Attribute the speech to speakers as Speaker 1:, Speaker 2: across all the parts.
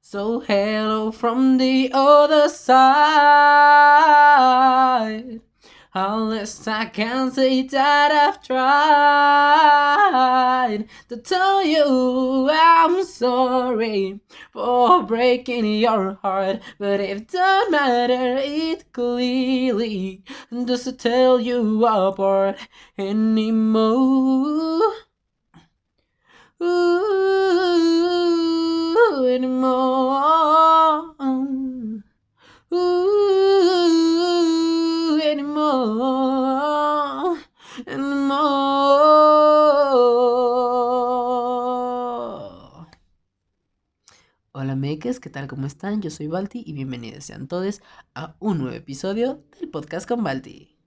Speaker 1: So hello from the other side. Unless I can say that I've tried to tell you I'm sorry for breaking your heart, but it don't matter, it clearly doesn't tell you apart anymore. Ooh, anymore. Anymore. Anymore. Hola makers, ¿qué tal? ¿Cómo están? Yo soy Balti y bienvenidos sean todos a un nuevo episodio del podcast con Balti.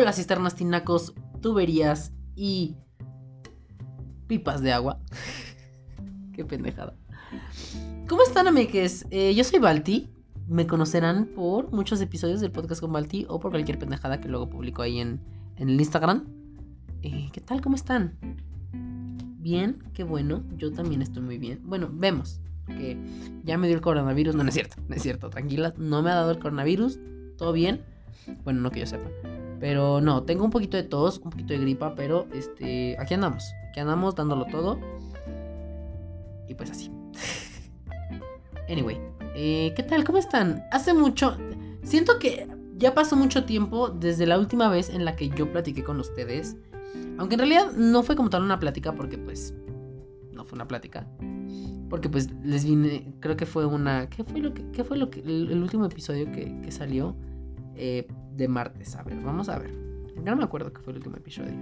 Speaker 1: Hola cisternas, tinacos, tuberías y pipas de agua. Qué pendejada. ¿Cómo están, amigues? Eh, yo soy Balti. Me conocerán por muchos episodios del podcast con Balti o por cualquier pendejada que luego publico ahí en, en el Instagram. Eh, ¿Qué tal? ¿Cómo están? Bien, qué bueno. Yo también estoy muy bien. Bueno, vemos que ya me dio el coronavirus. No, no es cierto, no es cierto. Tranquilas, no me ha dado el coronavirus. Todo bien. Bueno, no que yo sepa. Pero no, tengo un poquito de tos, un poquito de gripa, pero este, aquí andamos. Aquí andamos dándolo todo. Y pues así. anyway, eh, ¿qué tal? ¿Cómo están? Hace mucho... Siento que ya pasó mucho tiempo desde la última vez en la que yo platiqué con ustedes. Aunque en realidad no fue como tal una plática porque pues... No fue una plática. Porque pues les vine... Creo que fue una... ¿Qué fue lo que... ¿Qué fue lo que... El, último episodio que, que salió? Eh, de martes. A ver, vamos a ver. No me acuerdo que fue el último episodio.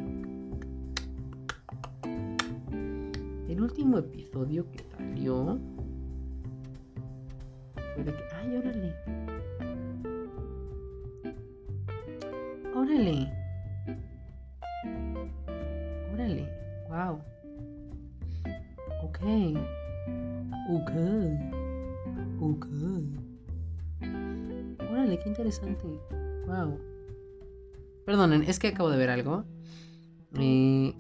Speaker 1: El último episodio que salió fue de que. ¡Ay, órale! ¡Órale! ¡Órale! ¡Wow! Ok. Ok. Ok. Órale, qué interesante. Wow. Perdonen, es que acabo de ver algo. Eh,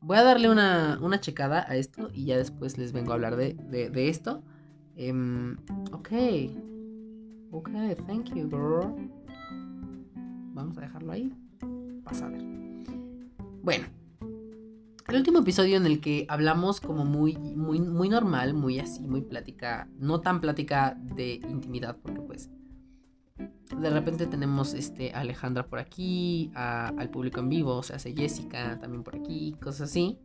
Speaker 1: voy a darle una, una, checada a esto y ya después les vengo a hablar de, de, esto. Um, ok. Ok, thank you, girl. Vamos a dejarlo ahí. Pasa a ver. Bueno. El último episodio en el que hablamos como muy, muy, muy normal, muy así, muy plática, no tan plática de intimidad, porque pues de repente tenemos este, a Alejandra por aquí, al público en vivo, o sea, hace Jessica también por aquí, cosas así.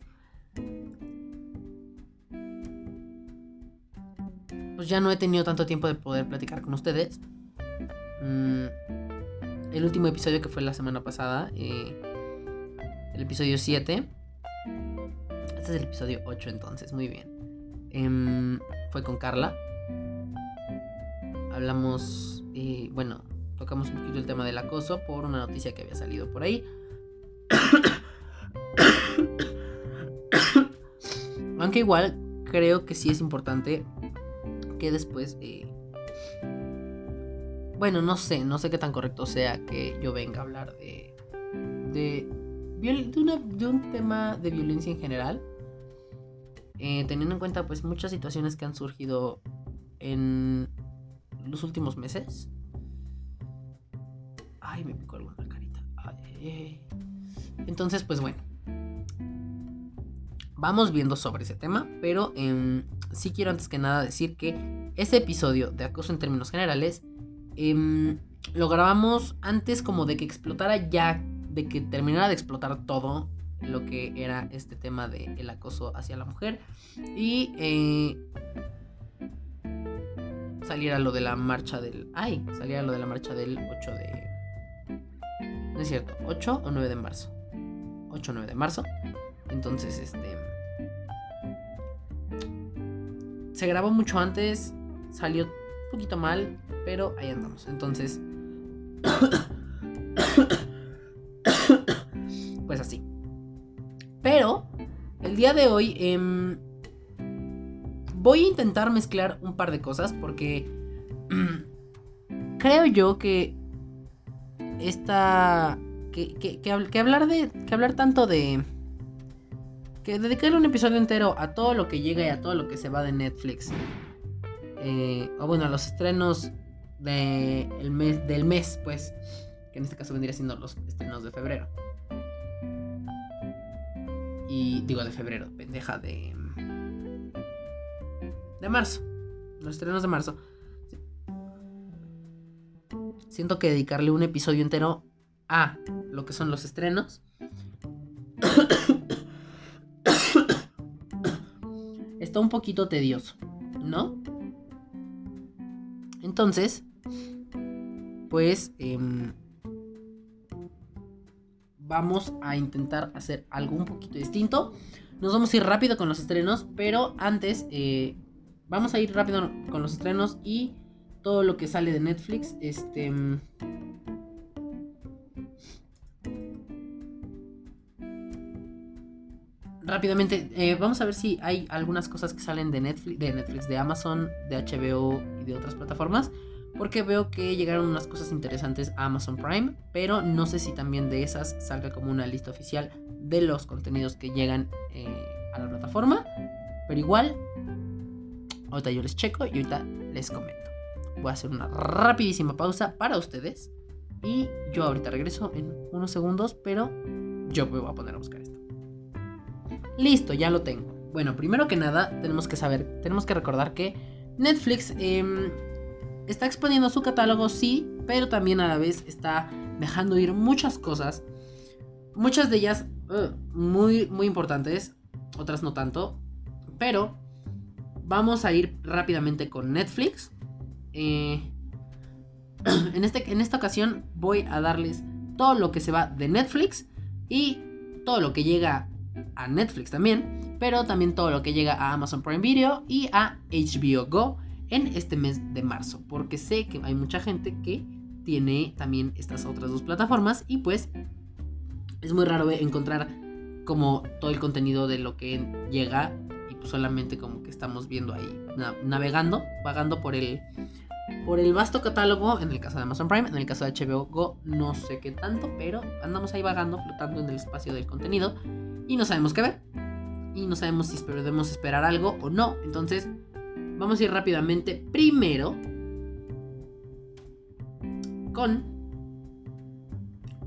Speaker 1: Pues ya no he tenido tanto tiempo de poder platicar con ustedes. Mm, el último episodio que fue la semana pasada, eh, el episodio 7. Este es el episodio 8 entonces, muy bien. Em, fue con Carla. Hablamos, eh, bueno, tocamos un poquito el tema del acoso por una noticia que había salido por ahí. Aunque igual creo que sí es importante que después... Eh, bueno, no sé, no sé qué tan correcto sea que yo venga a hablar de... De, de, un tema de violencia en general. Eh, teniendo en cuenta pues muchas situaciones que han surgido en los últimos meses. Ay, me picó alguna carita. Entonces, pues bueno. Vamos viendo sobre ese tema, pero eh, sí quiero antes que nada decir que ese episodio de acoso en términos generales em, lo grabamos antes como de que explotara ya, de que terminara de explotar todo lo que era este tema del el acoso hacia la mujer y eh, saliera lo de la marcha del... Ay, saliera lo de la marcha del 8 de no es cierto, 8 o 9 de marzo. 8 o 9 de marzo. Entonces, este... Se grabó mucho antes, salió un poquito mal, pero ahí andamos. Entonces... pues así. El día de hoy... Eh, voy a intentar mezclar un par de cosas porque creo yo que esta que, hablar de que hablar tanto de que dedicarle un episodio entero a todo lo que llega y a todo lo que se va de Netflix eh, o bueno a los estrenos de mes del mes pues que en este caso vendría siendo los estrenos de febrero y digo de febrero pendeja de de marzo. Los estrenos de marzo. Siento que dedicarle un episodio entero a lo que son los estrenos. Está un poquito tedioso, ¿no? Entonces, pues em, vamos a intentar hacer algo un poquito distinto. Nos vamos a ir rápido con los estrenos, pero antes eh, vamos a ir rápido con los estrenos y todo lo que sale de Netflix. Este. Mm, rápidamente, eh, vamos a ver si hay algunas cosas que salen de Netflix, de Netflix, de Amazon, de HBO y de otras plataformas. Porque veo que llegaron unas cosas interesantes a Amazon Prime. Pero no sé si también de esas salga como una lista oficial de los contenidos que llegan eh, a la plataforma. Pero igual, ahorita yo les checo y ahorita les comento. Voy a hacer una rapidísima pausa para ustedes. Y yo ahorita regreso en unos segundos, pero yo me voy a poner a buscar esto. Listo, ya lo tengo. Bueno, primero que nada, tenemos que saber, tenemos que recordar que Netflix em, está exponiendo su catálogo, sí, pero también a la vez está dejando ir muchas cosas. Muchas de ellas muy, muy importantes, otras no tanto. Pero vamos a ir rápidamente con Netflix. Eh, en, este, en esta ocasión voy a darles todo lo que se va de Netflix y todo lo que llega a Netflix también, pero también todo lo que llega a Amazon Prime Video y a HBO Go en este mes de marzo, porque sé que hay mucha gente que tiene también estas otras dos plataformas y pues es muy raro encontrar como todo el contenido de lo que llega y pues solamente como que estamos viendo ahí navegando, vagando por el por el vasto catálogo, en el caso de Amazon Prime, en el caso de HBO Go, no sé qué tanto, pero andamos ahí vagando, flotando en el espacio del contenido y no sabemos qué ver. Y no sabemos si debemos esperar algo o no. Entonces, vamos a ir rápidamente primero con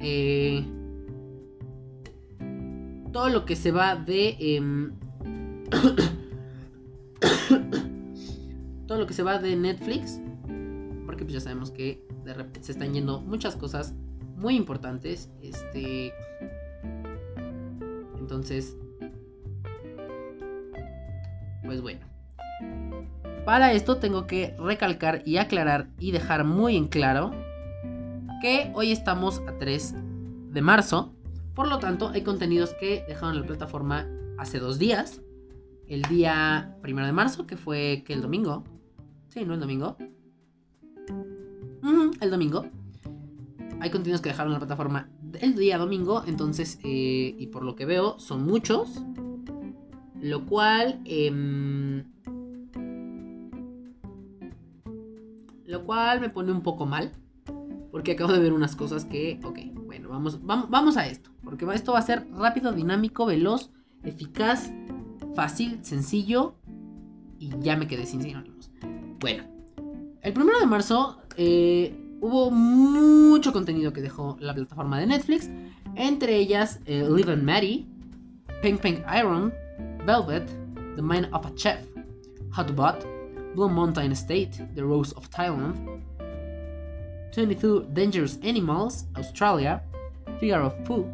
Speaker 1: eh, todo lo que se va de... Em, todo lo que se va de Netflix porque pues ya sabemos que de repente se están yendo muchas cosas muy importantes. Este. Entonces. Pues bueno. Para esto tengo que recalcar y aclarar y dejar muy en claro que hoy estamos a 3 de marzo. Por lo tanto, hay contenidos que dejaron la plataforma hace dos días. El día primero de marzo, que fue que el domingo. Sí, no el domingo el domingo. Hay contenidos que dejaron la plataforma el día domingo, entonces, eh, y por lo que veo, son muchos. Lo cual... Em, cual me pone un poco mal. Porque acabo de ver unas cosas que... Ok, bueno, vamos, vamos, vamos a esto. Porque esto va a ser rápido, dinámico, veloz, eficaz, fácil, sencillo. Y ya me quedé sin sinónimos. Bueno, el primero de marzo eh, hubo mucho contenido que dejó la plataforma de Netflix. Entre ellas eh, Live and Maddie, Pink Pink Iron, Velvet, The Mind of a Chef, Hotbot, Blue Mountain State, The Rose of Thailand, 22 Dangerous Animals, Australia, Figure of Pooh,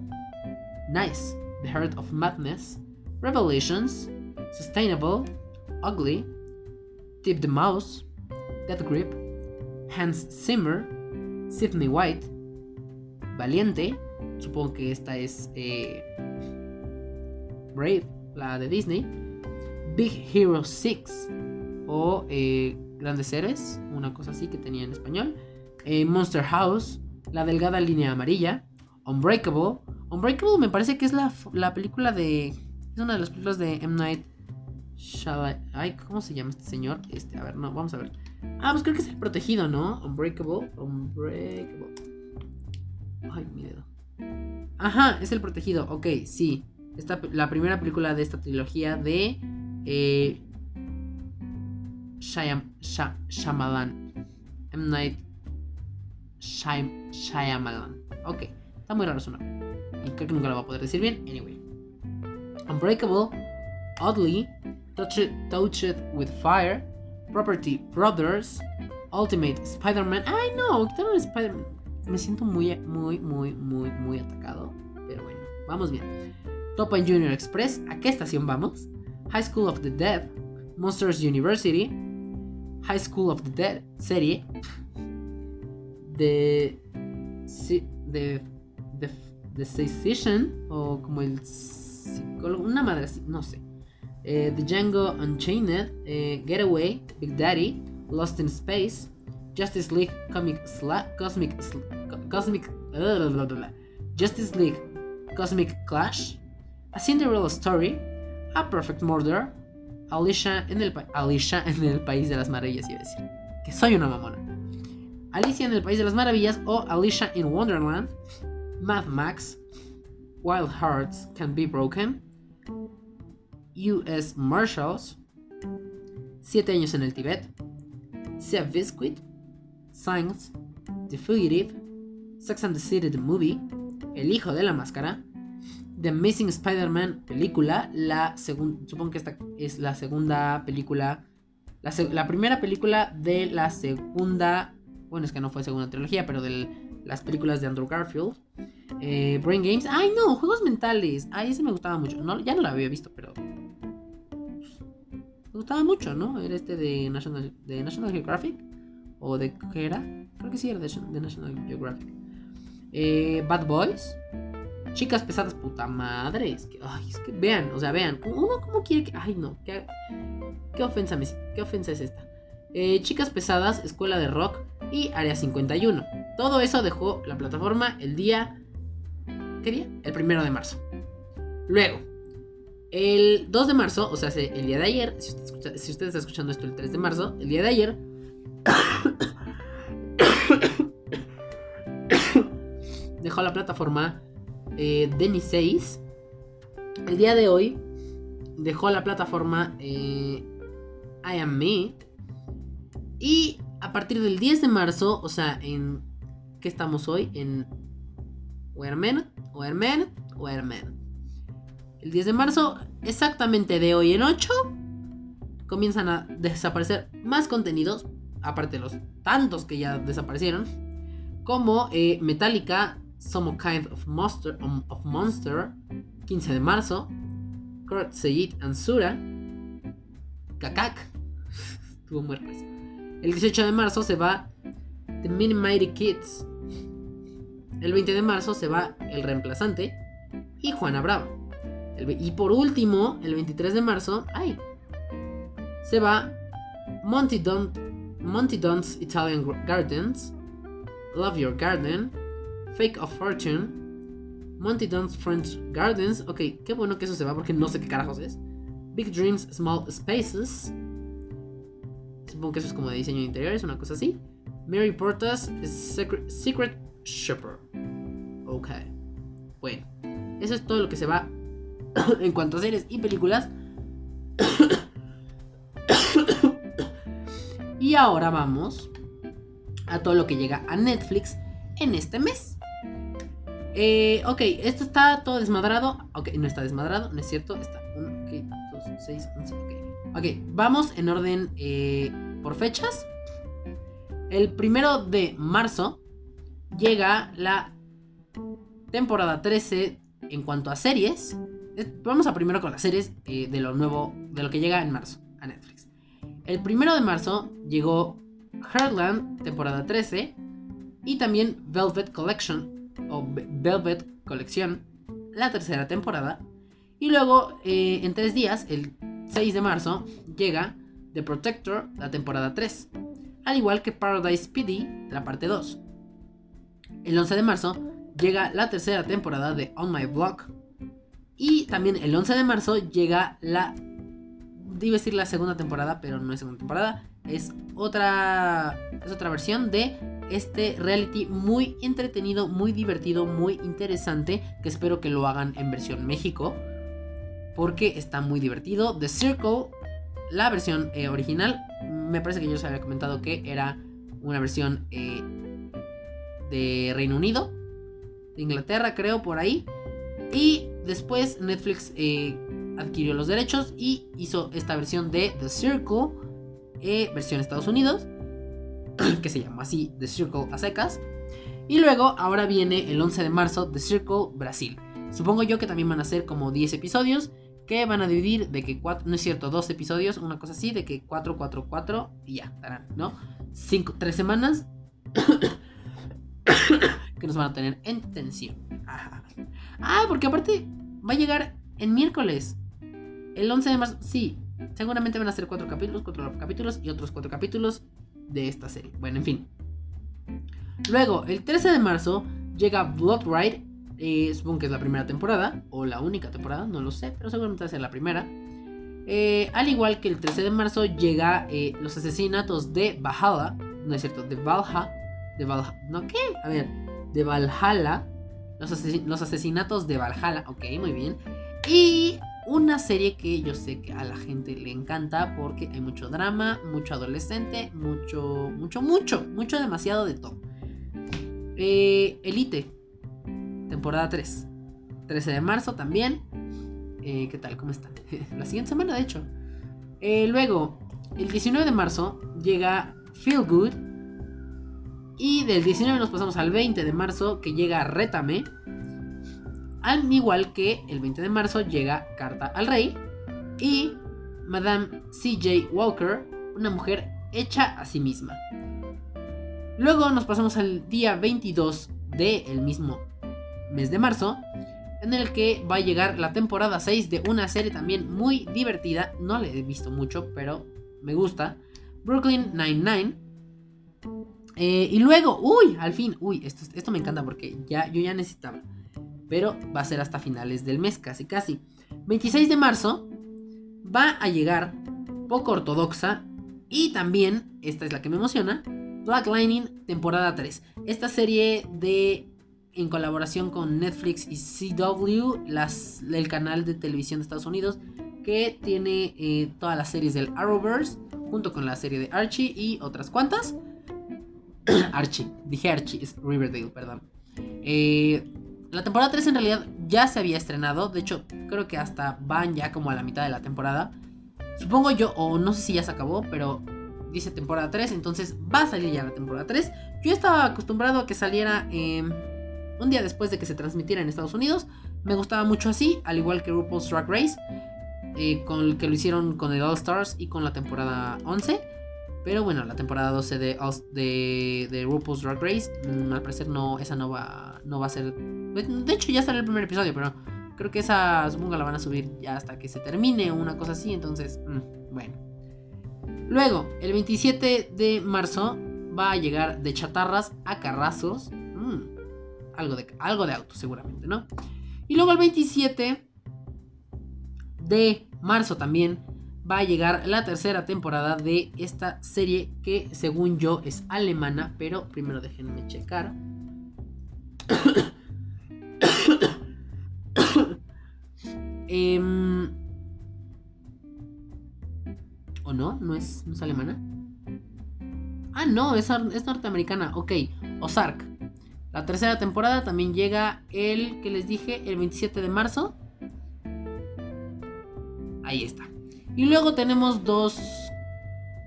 Speaker 1: Nice, The Heart of Madness, Revelations, Sustainable, Ugly, Tip the Mouse, Death Grip, Hans Zimmer, Sidney White, Valiente, supongo que esta es eh, Brave, la de Disney, Big Hero 6 o eh, Grandes Seres, una cosa así que tenía en español, eh, Monster House, La Delgada Línea Amarilla, Unbreakable, Unbreakable me parece que es la, la película de... Es una de las películas de M. Night Ay, ¿cómo se llama este señor? Este, a ver, no, vamos a ver. Ah, pues creo que es el protegido, ¿no? Unbreakable. Unbreakable. Ay, mi dedo. Ajá, es el protegido. Ok, sí. Esta, la primera película de esta trilogía de eh, Shyam, Shyamalan. M. Night Shyam, Shyamalan. Ok, está muy raro su nombre. Y creo que nunca lo va a poder decir bien. Anyway. Unbreakable, Oddly, Touched, touched with Fire, Property Brothers, Ultimate Spider-Man. Ay, no, quitaron Spider-Man. Me siento muy, muy, muy, muy, muy atacado. Pero bueno, vamos bien. Top Junior Express, ¿a qué estación vamos? High School of the Dead, Monsters University, High School of the Dead, serie, The, the, the, the Session, o como el psicólogo, una madre no sé. Eh, the Django Unchained, eh, Getaway, Big Daddy, Lost in Space, Justice League Comic Cosmic Cosmic uh, Justice League Cosmic Clash, A Cinderella Story, A Perfect Murder, Alicia en el, Alicia en el País de las Maravillas, a decir. Que soy una mamona. Alicia en el País de las Maravillas o Alicia in Wonderland, Mad Max, Wild Hearts Can Be Broken, US Marshals, Siete años en el Tibet, Sea Biscuit, Signs, The Fugitive, Sex and the City The Movie, El Hijo de la Máscara, The Amazing Spider-Man película, la segunda, supongo que esta es la segunda película, la, primera película de la segunda, bueno, es que no fue segunda trilogía, pero de las películas de Andrew Garfield. Eh, Brain Games, ay no, juegos mentales, ay ese me gustaba mucho, no, ya no la había visto, pero me gustaba mucho, ¿no? Era este de National, de National Geographic, o de qué era, creo que sí era de, National Geographic. Eh, Bad Boys, Chicas pesadas, puta madre. Es que, ay, es que vean, o sea, vean. Uno como quiere que. Ay, no. ¿Qué, qué ofensa, ¿Qué ofensa es esta? Eh, Chicas pesadas, Escuela de Rock y Área 51. Todo eso dejó la plataforma el día. ¿Qué día? El primero de marzo. Luego, el 2 de marzo, o sea, el día de ayer, si usted, si usted está escuchando esto el 3 de marzo, el día de ayer. dejó la plataforma eh, Denny 6, el día de hoy dejó la plataforma eh, I Am Me. Y a partir del 10 de marzo, o sea, en. ¿Qué estamos hoy? En. Wearman, Wearman, Wearman. El 10 de marzo, exactamente de hoy en 8, comienzan a desaparecer más contenidos, aparte de los tantos que ya desaparecieron, como eh, Metallica Some Kind of Monster, um, of Monster 15 de marzo, Kurt Seyit Ansura, Kakak, tuvo muy El 18 de marzo se va The Mini Mighty Kids. El 20 de marzo se va El Reemplazante y Juana Brava. y por último, el 23 de marzo, ay, se va Monty, Don, Monty Don's Italian Gardens, Love Your Garden, Fake of Fortune, Monty Don's French Gardens. Ok, qué bueno que eso se va porque no sé qué carajos es. Big Dreams, Small Spaces. Supongo que eso es como de diseño interior, es una cosa así. Mary Portas, Secret, Secret Shopper. Ok. Bueno, eso es todo lo que se va en cuanto a series y películas. y ahora vamos a todo lo que llega a Netflix en este mes. Eh, ok, esto está todo desmadrado. Ok, no está desmadrado, no es cierto. Está 1, 2, 6, 11. Ok, ok, vamos en orden eh, por fechas. El primero de marzo llega la temporada 13 en cuanto a series. Vamos a primero con las series eh, de lo nuevo, de lo que llega en marzo a Netflix. El primero de marzo llegó Heartland, temporada 13, y también Velvet Collection, o Velvet Colección, la tercera temporada. Y luego, eh, en tres días, el 6 de marzo, llega The Protector, la temporada 3. Al igual que Paradise PD, la parte 2. El 11 de marzo llega la tercera temporada de On My Block. Y también el 11 de marzo llega la iba decir la segunda temporada, pero no es segunda temporada. Es otra, es otra versión de este reality muy entretenido, muy divertido, muy interesante. Que espero que lo hagan en versión México. Porque está muy divertido. The Circle, la versión eh, original. Me parece que yo les había comentado que era una versión eh, de Reino Unido. De Inglaterra, creo, por ahí. Y después Netflix eh, adquirió los derechos y hizo esta versión de The Circle, eh, versión Estados Unidos, que se llama así The Circle a secas. Y luego, ahora viene el 11 de marzo, The Circle Brasil. Supongo yo que también van a ser como 10 episodios, que van a dividir de que 4, no es cierto, 2 episodios, una cosa así, de que 4, 4, 4 y ya, estarán, ¿no? 5, 3 semanas que nos van a tener en tensión. Ah, porque aparte va a llegar en miércoles. El 11 de marzo, sí, seguramente van a ser cuatro capítulos, cuatro capítulos y otros cuatro capítulos de esta serie. Bueno, en fin. Luego, el 13 de marzo llega Blood Ride. Eh, supongo que es la primera temporada, o la única temporada, no lo sé, pero seguramente va a ser la primera. Eh, al igual que el 13 de marzo llega eh, los asesinatos de Valhalla. No es cierto, de Valhalla. De Valhalla. ¿No qué? A ver, de Valhalla. Los, los asesinatos de Valhalla. Ok, muy bien. Y una serie que yo sé que a la gente le encanta porque hay mucho drama, mucho adolescente, mucho, mucho, mucho, mucho demasiado de todo. Eh, Elite, temporada 3. 13 de marzo también. Eh, ¿Qué tal? ¿Cómo están? la siguiente semana, de hecho. Eh, luego, el 19 de marzo llega Feel Good. Y del 19 nos pasamos al 20 de marzo que llega Rétame. Al igual que el 20 de marzo llega Carta al Rey y Madame CJ Walker, una mujer hecha a sí misma. Luego nos pasamos al día 22 del mismo mes de marzo, en el que va a llegar la temporada 6 de una serie también muy divertida. No la he visto mucho, pero me gusta. Brooklyn Nine-Nine. Eh, y luego, uy, al fin, uy, esto, esto me encanta porque ya, yo ya necesitaba pero va a ser hasta finales del mes, casi casi. 26 de marzo va a llegar poco ortodoxa y también, esta es la que me emociona, Black Lightning temporada 3. Esta serie de en colaboración con Netflix y CW, las, el canal de televisión de Estados Unidos, que tiene eh, todas las series del Arrowverse, junto con la serie de Archie y otras cuantas. Archie, dije Archie, es Riverdale, perdón. Eh, la temporada 3 en realidad ya se había estrenado. De hecho, creo que hasta van ya como a la mitad de la temporada. Supongo yo, o no sé si ya se acabó, pero dice temporada 3. Entonces va a salir ya la temporada 3. Yo estaba acostumbrado a que saliera em, un día después de que se transmitiera en Estados Unidos. Me gustaba mucho así, al igual que RuPaul's Drag Race. Eh, con el que lo hicieron con el All Stars y con la temporada 11. Pero bueno, la temporada 12 de, de, RuPaul's Drag Race, mm, al parecer no, esa no va, no va a ser... De hecho ya sale el primer episodio, pero creo que esa supongo la van a subir ya hasta que se termine o una cosa así, entonces, mm, bueno. Luego, el 27 de marzo va a llegar de chatarras a carrazos. Mm, algo, de, algo de auto seguramente, ¿no? Y luego el 27 de marzo también va a llegar la tercera temporada de esta serie que según yo es alemana, pero primero déjenme checar. Em, ¿O no? ¿No es, ¿No es alemana? Ah, no, es, es norteamericana. Ok, Ozark. La tercera temporada también llega el que les dije, el 27 de marzo. Ahí está. Y luego tenemos dos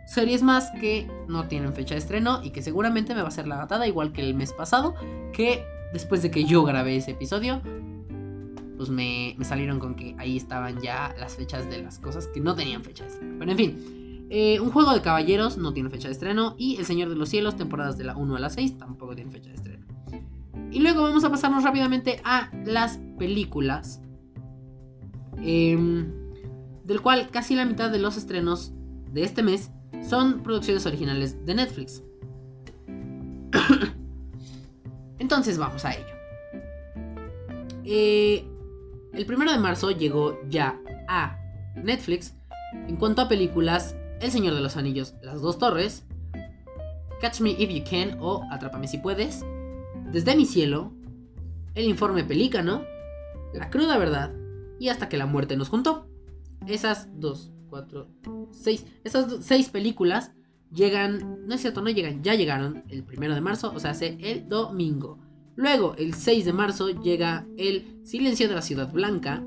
Speaker 1: series más que no tienen fecha de estreno y que seguramente me va a hacer la gatada, igual que el mes pasado, que después de que yo grabé ese episodio, pues me, salieron con que ahí estaban ya las fechas de las cosas que no tenían fecha de estreno. Pero en fin, eh, un juego de caballeros no tiene fecha de estreno y El Señor de los Cielos, temporadas de la 1 a la 6, tampoco tiene fecha de estreno. Y luego vamos a pasarnos rápidamente a las películas. Eh, del cual casi la mitad de los estrenos de este mes son producciones originales de Netflix. Entonces vamos a ello. Eh, el primero de marzo llegó ya a Netflix En cuanto a películas, El Señor de los Anillos, Las Dos Torres, Catch Me If You Can o Atrápame Si Puedes, Desde mi Cielo, El Informe Pelícano, La Cruda Verdad y Hasta que la Muerte nos juntó. Esas dos, cuatro, seis, esas seis películas llegan, no es cierto, no llegan, ya llegaron el primero de marzo, o sea, hace el domingo. Luego, el 6 de marzo, llega El Silencio de la Ciudad Blanca.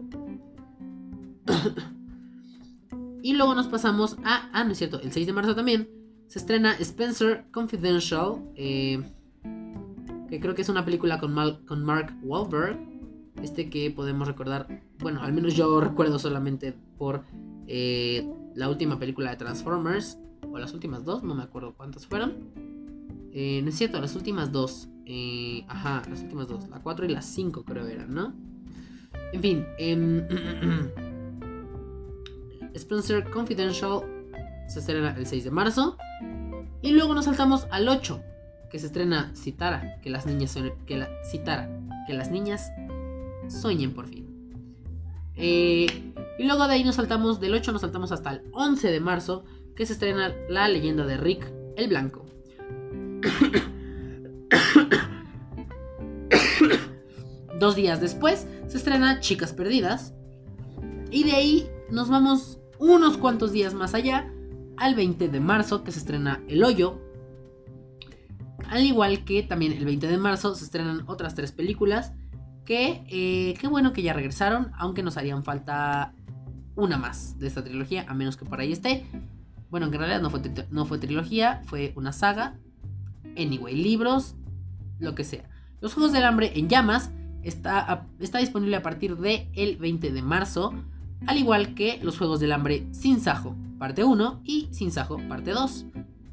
Speaker 1: y luego nos pasamos a. Ah, no es cierto, el 6 de marzo también se estrena Spencer Confidential. Eh, que creo que es una película con, con Mark Wahlberg. Este que podemos recordar. Bueno, al menos yo recuerdo solamente por eh, la última película de Transformers. O las últimas dos, no me acuerdo cuántas fueron. Eh, no es cierto, las últimas dos. Eh, ajá, las últimas dos. La 4 y la 5 creo eran, ¿no? En fin. Eh, Spencer Confidential se estrena el 6 de marzo. Y luego nos saltamos al 8, que se estrena Citara, que las niñas que la, Citara, que las niñas sueñen por fin. Eh, y luego de ahí nos saltamos, del 8 nos saltamos hasta el 11 de marzo, que se estrena La leyenda de Rick el Blanco. Dos días después se estrena Chicas Perdidas. Y de ahí nos vamos unos cuantos días más allá, al 20 de marzo, que se estrena El Hoyo. Al igual que también el 20 de marzo se estrenan otras tres películas. Que eh, qué bueno que ya regresaron, aunque nos harían falta una más de esta trilogía, a menos que por ahí esté. Bueno, en realidad no fue, trilogía, fue una saga. Anyway, libros, lo que sea. Los Juegos del Hambre en Llamas está, está disponible a partir del el 20 de marzo, al igual que Los Juegos del Hambre sin Sajo, parte 1 y Sin Sajo, parte 2.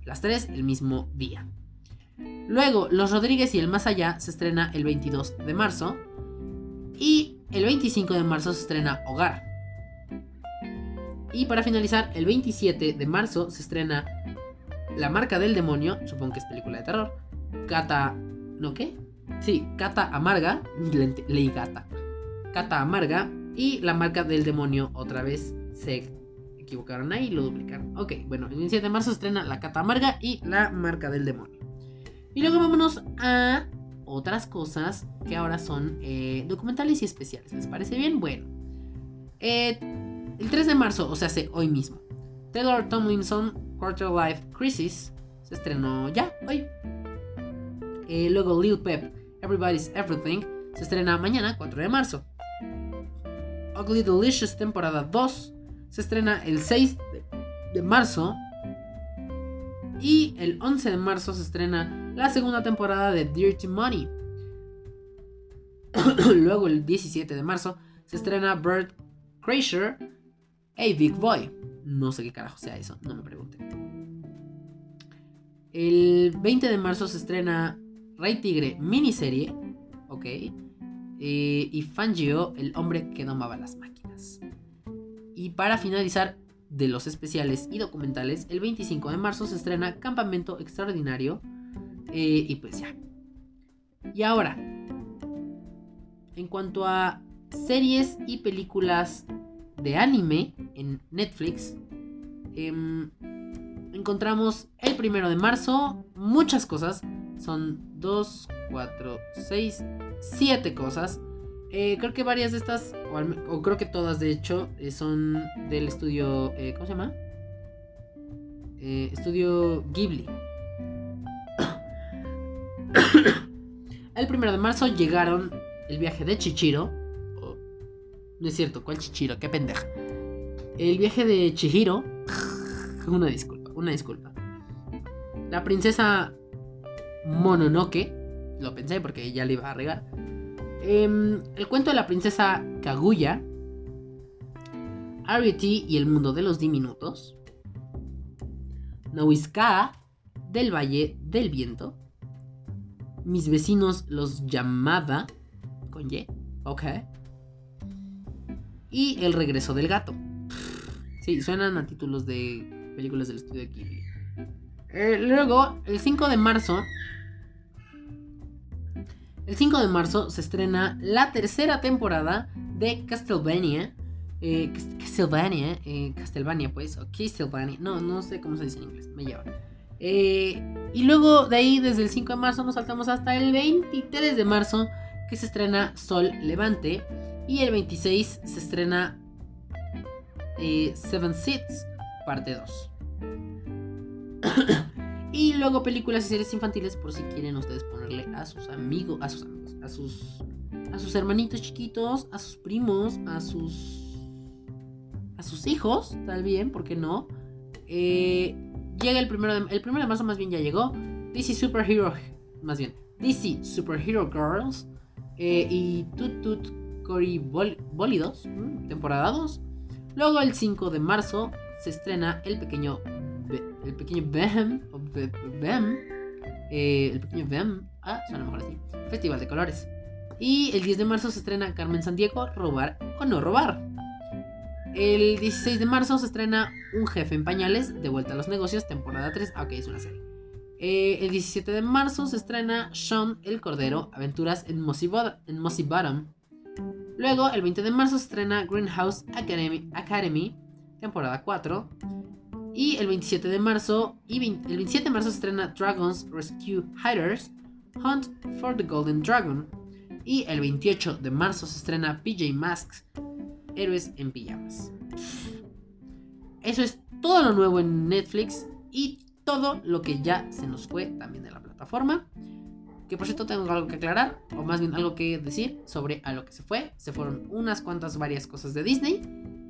Speaker 1: Las tres el mismo día. Luego, Los Rodríguez y el Más Allá se estrena el 22 de marzo. Y el 25 de marzo se estrena Hogar. Y para finalizar, el 27 de marzo se estrena La marca del demonio, supongo que es película de terror. Cata... ¿No qué? Sí, Cata Amarga. leí Gata. Cata Amarga. Y La marca del demonio otra vez se equivocaron ahí y lo duplicaron. Ok, bueno, el 27 de marzo se estrena La Cata Amarga y La marca del demonio. Y luego vámonos a otras cosas que ahora son eh, documentales y especiales. ¿Les parece bien? Bueno. Eh, el 3 de marzo, o sea, hace hoy mismo, Taylor Tomlinson Quarter Life Crisis se estrenó ya, hoy. Eh, luego Lil Pep Everybody's Everything se estrena mañana, 4 de marzo. Ugly Delicious temporada 2 se estrena el 6 de, marzo. Y el 11 de marzo se estrena la segunda temporada de Dirty Money. Luego el 17 de marzo se estrena Bird Crasher Hey Big Boy. No sé qué carajo sea eso, no me pregunten. El 20 de marzo se estrena Rey Tigre miniserie, ok. Eh, y Fangio, el hombre que domaba las máquinas. Y para finalizar de los especiales y documentales, el 25 de marzo se estrena Campamento Extraordinario. Eh, y pues ya. Y ahora, en cuanto a series y películas de anime en Netflix, em, encontramos el primero de marzo muchas cosas. Son 2, 4, 6, 7 cosas. Eh, creo que varias de estas, o, creo que todas de hecho, eh, son del estudio, ¿cómo se llama? estudio Ghibli. El primero de marzo llegaron el viaje de Chichiro no es cierto, ¿cuál Chichiro? Qué pendeja. El viaje de Chihiro. Una disculpa, una disculpa. La princesa Mononoke. Lo pensé porque ya le iba a regar. Em, el cuento de la princesa Kaguya. Ariety y el mundo de los diminutos. Nahuizca del Valle del Viento. Mis vecinos los llamaba. Con Y. Ok y El regreso del gato. Sí, suenan a títulos de películas del estudio de Ghibli. Eh, luego, el 5 de marzo. El 5 de marzo se estrena la tercera temporada de Castlevania. Eh, Castlevania, eh, Castlevania pues, o Castlevania, no, no sé cómo se dice en inglés, me lleva. Eh, y luego de ahí, desde el 5 de marzo, nos saltamos hasta el 23 de marzo, que se estrena Sol Levante. Y el 26 se estrena eh, Seven Seats, parte 2. y luego películas y series infantiles por si quieren ustedes ponerle a sus amigos, a sus amigos, a sus a sus hermanitos chiquitos, a sus primos, a sus a sus hijos, tal bien, ¿por qué no? Eh, llega el primero de, el primero de marzo más bien ya llegó DC Superhero más bien DC Superhero Girls eh, y Tut Tut Cory Bolidos, mm, temporada 2. Luego el 5 de marzo se estrena el pequeño el pequeño Bem, eh, el pequeño Bem, ah, suena mejor así, Festival de Colores. Y el 10 de marzo se estrena Carmen Sandiego, Robar o no robar. El 16 de marzo se estrena Un jefe en pañales, De vuelta a los negocios, temporada 3, ah, ok, es una serie. Eh, el 17 de marzo se estrena Sean el Cordero, Aventuras en Mossy, Bottom. Luego, el 20 de marzo se estrena Greenhouse Academy, Academy temporada 4. Y el 27 de marzo, y el 27 de marzo se estrena Dragons Rescue Hiders, Hunt for the Golden Dragon. Y el 28 de marzo se estrena PJ Masks, Héroes en Pijamas. Eso es todo lo nuevo en Netflix y todo lo que ya se nos fue también de la plataforma. Que por cierto tengo algo que aclarar, o más bien algo que decir sobre a lo que se fue. Se fueron unas cuantas varias cosas de Disney.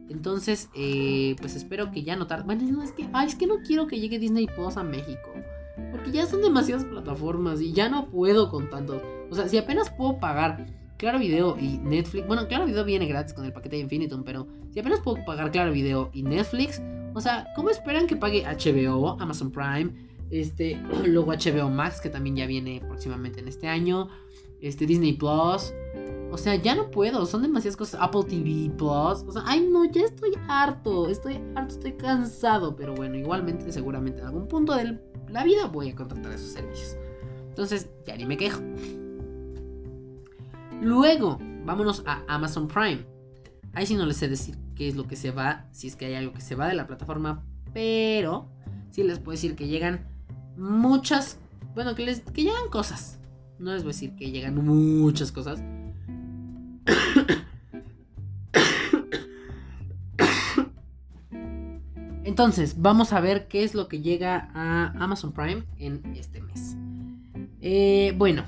Speaker 1: Entonces, eh, pues espero que ya notar. Bueno, no, es que, es que no quiero que llegue Disney Plus a México. Porque ya son demasiadas plataformas y ya no puedo con tanto. O sea, si apenas puedo pagar Claro Video y Netflix. Bueno, Claro Video viene gratis con el paquete de Infinitum, pero si apenas puedo pagar Claro Video y Netflix, o sea, ¿cómo esperan que pague HBO, Amazon Prime, este, luego HBO Max, que también ya viene próximamente en este año, este, Disney Plus? O sea, ya no puedo, son demasiadas cosas. Apple TV Plus. O sea, ay no, ya estoy harto. Estoy harto, estoy cansado. Pero bueno, igualmente, seguramente en algún punto de la vida voy a contratar esos servicios. Entonces, ya ni me quejo. Luego, vámonos a Amazon Prime. Ahí sí no les sé decir qué es lo que se va, si es que hay algo que se va de la plataforma, pero sí les puedo decir que llegan muchas, bueno, que, les, que llegan cosas. No les voy a decir que llegan muchas cosas. Entonces, vamos a ver qué es lo que llega a Amazon Prime en este mes. Eh, bueno,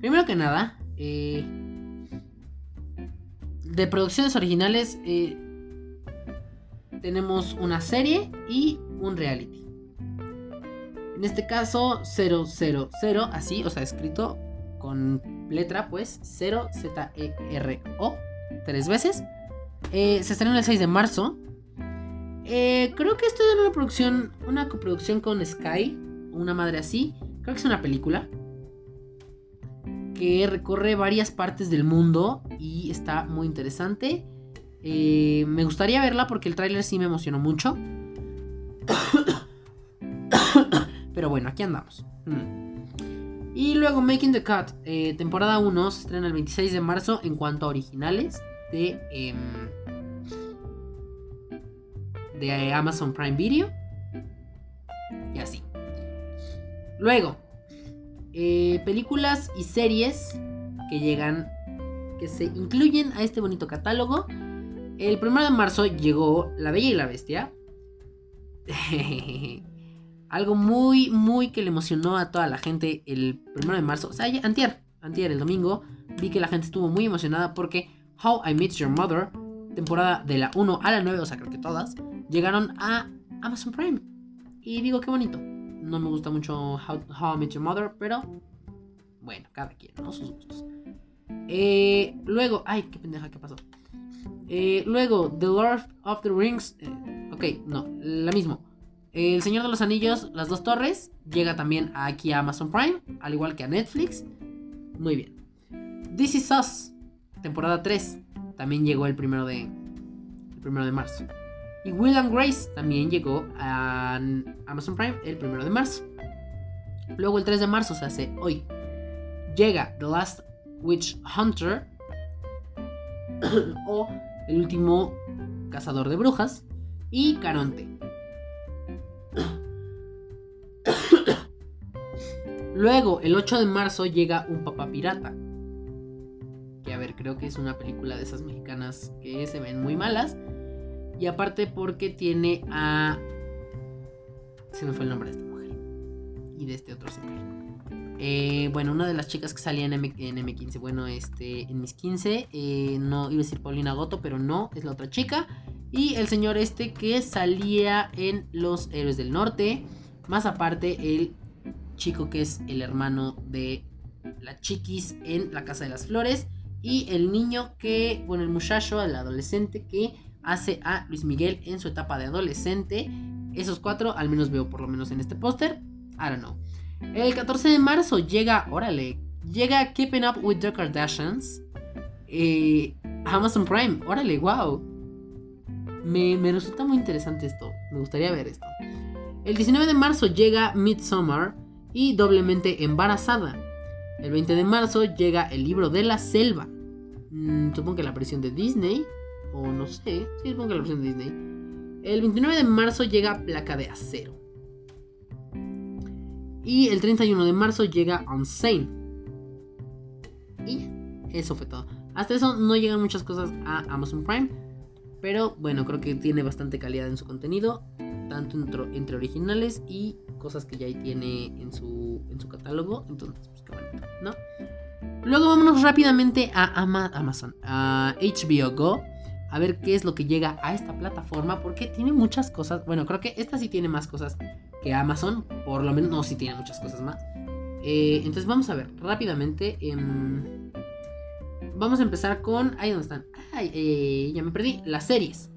Speaker 1: primero que nada, eh, de producciones originales eh, tenemos una serie y un reality. En este caso 000, así, o sea, escrito con letra pues 0 Z E R O tres veces. Eh, se estrenó el 6 de marzo. creo que esto es una producción, una coproducción con Sky, una madre así. Creo que es una película que recorre varias partes del mundo y está muy interesante. Eh, me gustaría verla porque el tráiler sí me emocionó mucho. Pero bueno, aquí andamos. Hmm. Y luego Making the Cut, eh, temporada 1, se estrena el 26 de marzo en cuanto a originales de, em, de Amazon Prime Video. Y así. Luego, eh, películas y series que llegan, que se incluyen a este bonito catálogo. El primero de marzo llegó La Bella y la Bestia. Algo muy, muy que le emocionó a toda la gente el primero de marzo. O sea, antier, antier, el domingo, vi que la gente estuvo muy emocionada porque How I Met Your Mother, temporada de la 1 a la 9, o sea, creo que todas, llegaron a Amazon Prime. Y digo, qué bonito. No me gusta mucho How, I Met Your Mother, pero bueno, cada quien, ¿no? Sus gustos. Eh, luego, ay, qué pendeja, ¿qué pasó? Eh, luego, The Lord of the Rings. Eh, ok, no, la mismo. El Señor de los Anillos, Las Dos Torres, llega también aquí a Amazon Prime, al igual que a Netflix. Muy bien. This Is Us, temporada 3, también llegó el primero de, el primero de marzo. Y Will and Grace también llegó a Amazon Prime el 1 de marzo. Luego el 3 de marzo se hace hoy. Llega The Last Witch Hunter o el último Cazador de Brujas y Caronte. Luego, el 8 de marzo llega Un Papá Pirata. Que a ver, creo que es una película de esas mexicanas que se ven muy malas. Y aparte porque tiene a... Se me fue el nombre de esta mujer. Y de este otro señor. Eh, bueno, una de las chicas que salía en, M en M15. Bueno, este, en mis 15. Eh, no iba a decir Paulina Goto, pero no, es la otra chica. Y el señor este que salía en Los Héroes del Norte. Más aparte, el chico que es el hermano de la chiquis en La Casa de las Flores. Y el niño que, bueno, el muchacho, el adolescente que hace a Luis Miguel en su etapa de adolescente. Esos cuatro, al menos veo por lo menos en este póster. I don't know. El 14 de marzo llega, órale, llega Keeping Up with the Kardashians. Eh, Amazon Prime, órale, wow. Me, me, resulta muy interesante esto. Me gustaría ver esto. El 19 de marzo llega Midsommar y Doblemente Embarazada. El 20 de marzo llega El libro de la selva. Mm, supongo que la versión de Disney. O no sé. Sí, que la versión de Disney. El 29 de marzo llega Placa de Acero. Y el 31 de marzo llega Unsane. Y eso fue todo. Hasta eso no llegan muchas cosas a Amazon Prime. Pero bueno, creo que tiene bastante calidad en su contenido. Tanto entre, originales y cosas que ya tiene en su, en su catálogo. Entonces, pues qué bonito, ¿no? Luego vámonos rápidamente a Amazon, a HBO Go. A ver qué es lo que llega a esta plataforma. Porque tiene muchas cosas. Bueno, creo que esta sí tiene más cosas que Amazon. Por lo menos, no, sí tiene muchas cosas más. Eh, entonces vamos a ver rápidamente. Em, vamos a empezar con... Ahí donde están. Ay, eh, ya me perdí. Las series.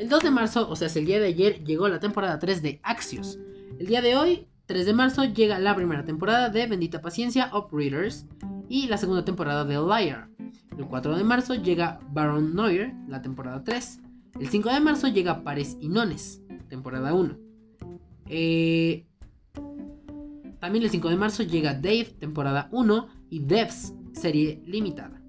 Speaker 1: El 2 de marzo, o sea, es el día de ayer, llegó la temporada 3 de Axios. El día de hoy, 3 de marzo, llega la primera temporada de Bendita Paciencia Readers y la segunda temporada de Liar. El 4 de marzo llega Baron Neuer, la temporada 3. El 5 de marzo llega Pares y Nones, temporada 1. Eh, también el 5 de marzo llega Dave, temporada 1, y Devs, serie limitada.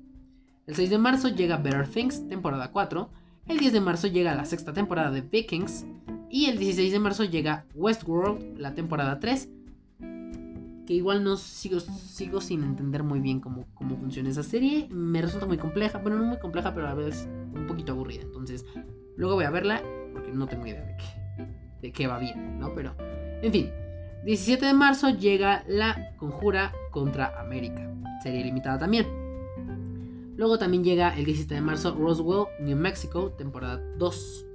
Speaker 1: El 6 de marzo llega Better Things, temporada 4. El 10 de marzo llega la sexta temporada de Vikings. Y el 16 de marzo llega Westworld, la temporada 3. Igual no sigo, sigo sin entender muy bien cómo, cómo funciona esa serie. Me resulta muy compleja. Bueno, no muy compleja, pero a veces un poquito aburrida. Entonces, luego voy a verla porque no tengo idea de qué de que va bien, ¿no? Pero, en fin. 17 de marzo llega La Conjura contra América. Serie limitada también. Luego también llega el 17 de marzo Roswell, New Mexico, temporada 2.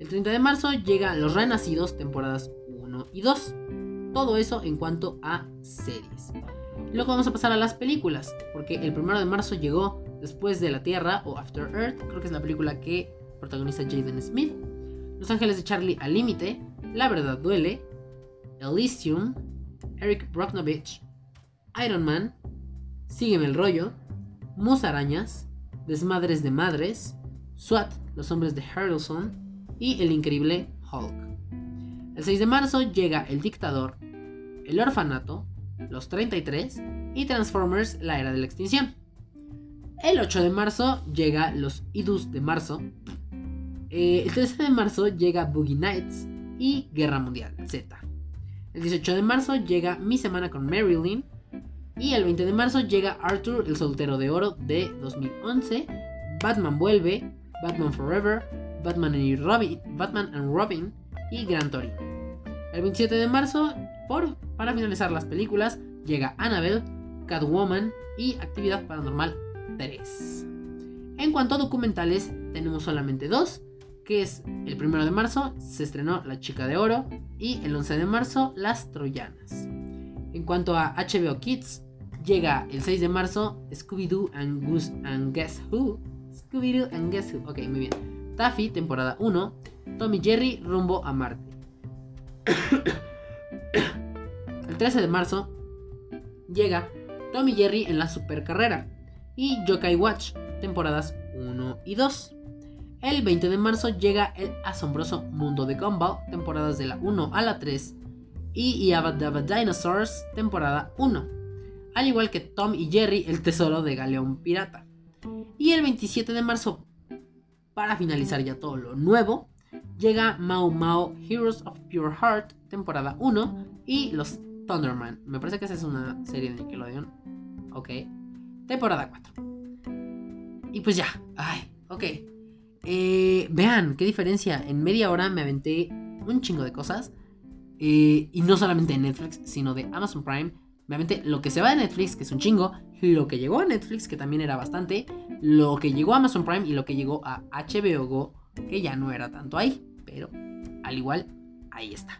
Speaker 1: El 30 de marzo llega Los Renacidos, temporadas 1 y 2. Todo eso en cuanto a series. Luego vamos a pasar a las películas, porque el 1 de marzo llegó Después de la Tierra o After Earth, creo que es la película que protagoniza Jaden Smith. Los Ángeles de Charlie al límite, La verdad duele, Elysium, Eric Brockovich, Iron Man, Sígueme el rollo, Musarañas, Desmadres de Madres, SWAT, Los Hombres de Harrelson y El Increíble Hulk. El 6 de marzo llega El Dictador, El Orfanato, Los 33 y Transformers, La Era de la Extinción. El 8 de marzo llega Los Idus de Marzo, eh, el 13 de marzo llega Boogie Nights y Guerra Mundial Z. El 18 de marzo llega Mi Semana con Marilyn. Y el 20 de marzo llega Arthur, el soltero de oro de 2011. Batman vuelve, Batman Forever, Batman and Robin, Batman and Robin y Gran Torino. El 27 de marzo, por, para finalizar las películas, llega Annabelle, Catwoman y Actividad Paranormal 3. En cuanto a documentales, tenemos solamente dos que es el 1 de marzo se estrenó La Chica de Oro y el 11 de marzo Las Troyanas. En cuanto a HBO Kids, llega el 6 de marzo Scooby-Doo and, and Guess Who. Scooby-Doo and Guess Who. Ok, muy bien. Taffy, temporada 1. Tommy Jerry, rumbo a Marte. el 13 de marzo llega Tommy Jerry en la supercarrera y Yokai Watch, temporadas 1 y 2. El 20 de marzo llega el asombroso mundo de Gumball, temporadas de la 1 a la 3, y Yabba Dinosaurs, temporada 1, al igual que Tom y Jerry, el tesoro de Galeón Pirata. Y el 27 de marzo, para finalizar ya todo lo nuevo, llega Mao Mao Heroes of Pure Heart, temporada 1, y los Thunderman. Me parece que esa es una serie de Nickelodeon. Ok. Temporada 4. Y pues ya. Ay, ok. Eh, vean, qué diferencia. En media hora me aventé un chingo de cosas. Eh, y no solamente de Netflix, sino de Amazon Prime. Me aventé lo que se va de Netflix, que es un chingo. Lo que llegó a Netflix, que también era bastante. Lo que llegó a Amazon Prime y lo que llegó a HBO Go, que ya no era tanto ahí. Pero al igual, ahí está.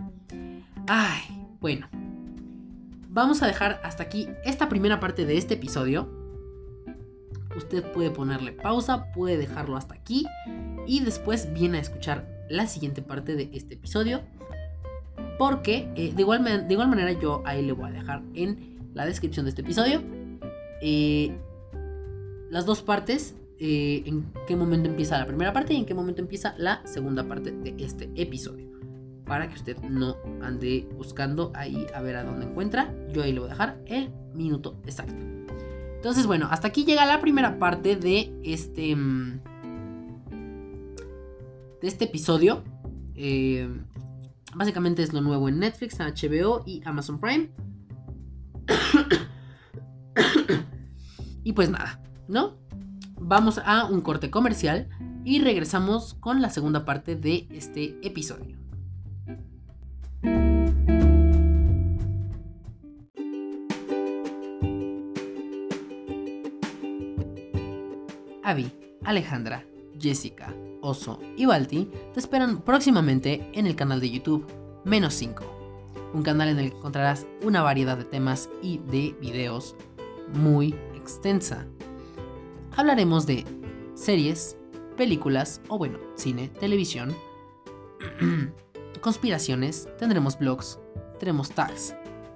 Speaker 1: Ay, bueno. Vamos a dejar hasta aquí esta primera parte de este episodio. Usted puede ponerle pausa, puede dejarlo hasta aquí y después viene a escuchar la siguiente parte de este episodio. Porque eh, de, igual de, igual manera yo ahí le voy a dejar en la descripción de este episodio eh, las dos partes, eh, en qué momento empieza la primera parte y en qué momento empieza la segunda parte de este episodio. Para que usted no ande buscando ahí a ver a dónde encuentra. Yo ahí le voy a dejar el minuto exacto. Entonces, bueno, hasta aquí llega la primera parte de este. Mm, de este episodio. Eh, básicamente es lo nuevo en Netflix, HBO y Amazon Prime. y pues nada, ¿no? Vamos a un corte comercial y regresamos con la segunda parte de este episodio. Abby, Alejandra, Jessica, Oso y Balti te esperan próximamente en el canal de YouTube Menos 5, un canal en el que encontrarás una variedad de temas y de videos muy extensa. Hablaremos de series, películas o bueno, cine, televisión, conspiraciones, tendremos blogs, tendremos tags,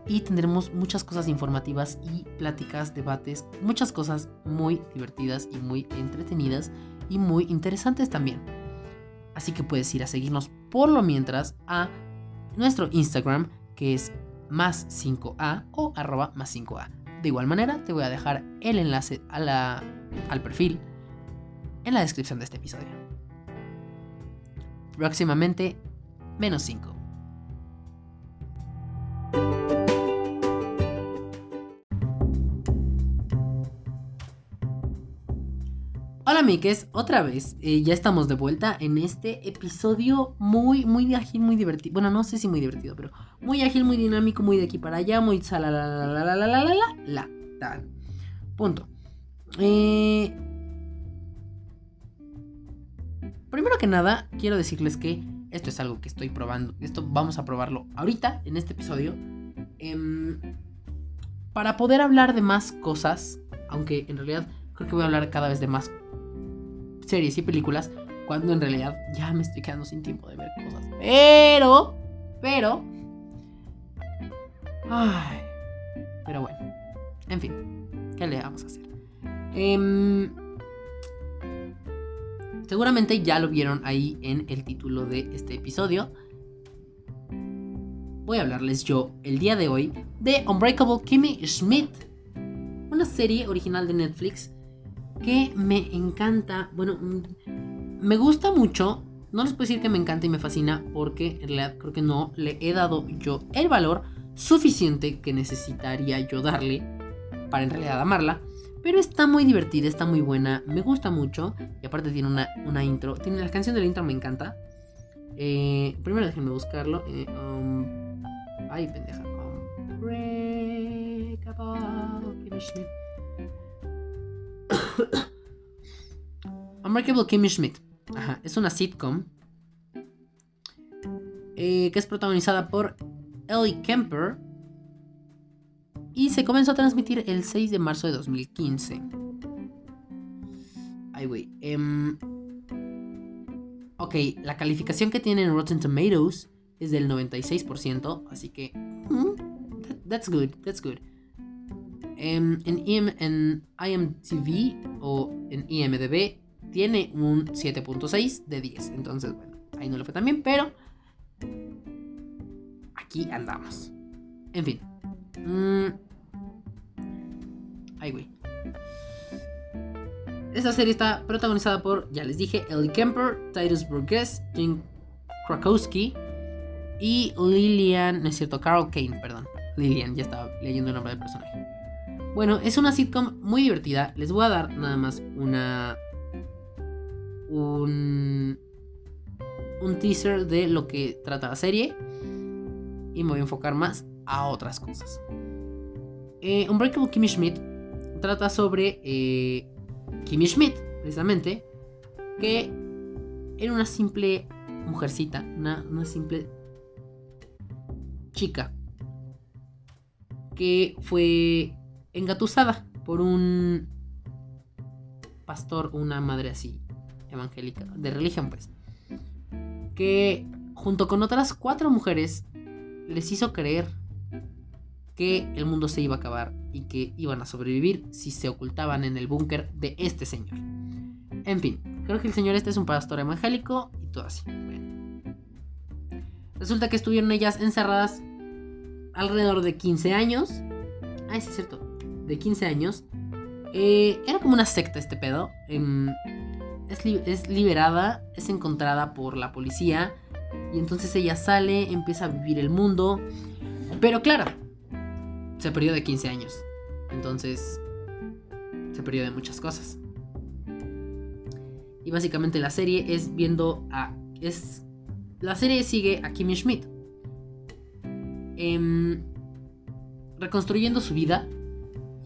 Speaker 1: y tendremos muchas cosas informativas y pláticas, debates, muchas cosas muy divertidas y muy entretenidas y muy interesantes también. Así que puedes ir a seguirnos por lo mientras a nuestro Instagram que es más 5a o arroba más 5a. De igual manera te voy a dejar el enlace a la, al perfil en la descripción de este episodio. Próximamente, menos 5. Hola Mikes, otra vez, eh, ya estamos de vuelta en este episodio muy, muy ágil, muy divertido. Bueno, no sé si muy divertido, pero muy ágil, muy dinámico, muy de aquí para allá, muy la. Punto. Eh, primero que nada, quiero decirles que esto es algo que estoy probando. Esto vamos a probarlo ahorita, en este episodio. Em, para poder hablar de más cosas, aunque en realidad creo que voy a hablar cada vez de más series y películas cuando en realidad ya me estoy quedando sin tiempo de ver cosas. Pero, pero... Ay, pero bueno, en fin, ¿qué le vamos a hacer? Em, seguramente ya lo vieron ahí en el título de este episodio. Voy a hablarles yo el día de hoy de Unbreakable Kimmy Schmidt, una serie original de Netflix que me encanta. Bueno, mm, me gusta mucho. No les puedo decir que me encanta y me fascina porque en realidad creo que no le he dado yo el valor suficiente que necesitaría yo darle para en realidad amarla. Pero está muy divertida, está muy buena, me gusta mucho. Y aparte tiene una, intro. Tiene la canción del intro, me encanta. Eh, primero déjenme buscarlo. Eh, um, ay, pendeja. Unbreakable Kimmy Schmidt. Ajá, es una sitcom eh, que es protagonizada por Ellie Kemper y se comenzó a transmitir el 6 de marzo de 2015. Ay, güey. Em, ok, la calificación que tiene en Rotten Tomatoes es del 96%, así que... Mm, that's good, that's good. En, en, IMDb o en IMDb tiene un 7.6 de 10. Entonces, bueno, ahí no lo fue tan bien, pero aquí andamos. En fin. Mm. Ay, güey. Esta serie está protagonizada por, ya les dije, Ellie Kemper, Titus Burgess, Jim Krakowski y Lillian, no es cierto, Carol Kane, perdón. Lillian, ya estaba leyendo el nombre del personaje. Bueno, es una sitcom muy divertida. Les voy a dar nada más una. Un. Un teaser de lo que trata la serie. Y me voy a enfocar más a otras cosas. Eh, Unbreakable Kimmy Schmidt trata sobre eh, Kimmy Schmidt, precisamente, que era una simple mujercita, una, una simple chica que fue engatusada por un pastor, una madre así, evangélica, de religión pues, que junto con otras cuatro mujeres les hizo creer que el mundo se iba a acabar y que iban a sobrevivir si se ocultaban en el búnker de este señor. En fin, creo que el señor este es un pastor evangélico y todo así. Resulta que estuvieron ellas encerradas alrededor de 15 años. Ah, sí es cierto. De 15 años. Eh, era como una secta este pedo. Em, es, liberada, es encontrada por la policía. Y entonces ella sale, empieza a vivir el mundo. Pero claro, se perdió de 15 años. Entonces, se perdió de muchas cosas. Y básicamente la serie es viendo a... Es, la serie sigue a Kimmy Schmidt. Em, reconstruyendo su vida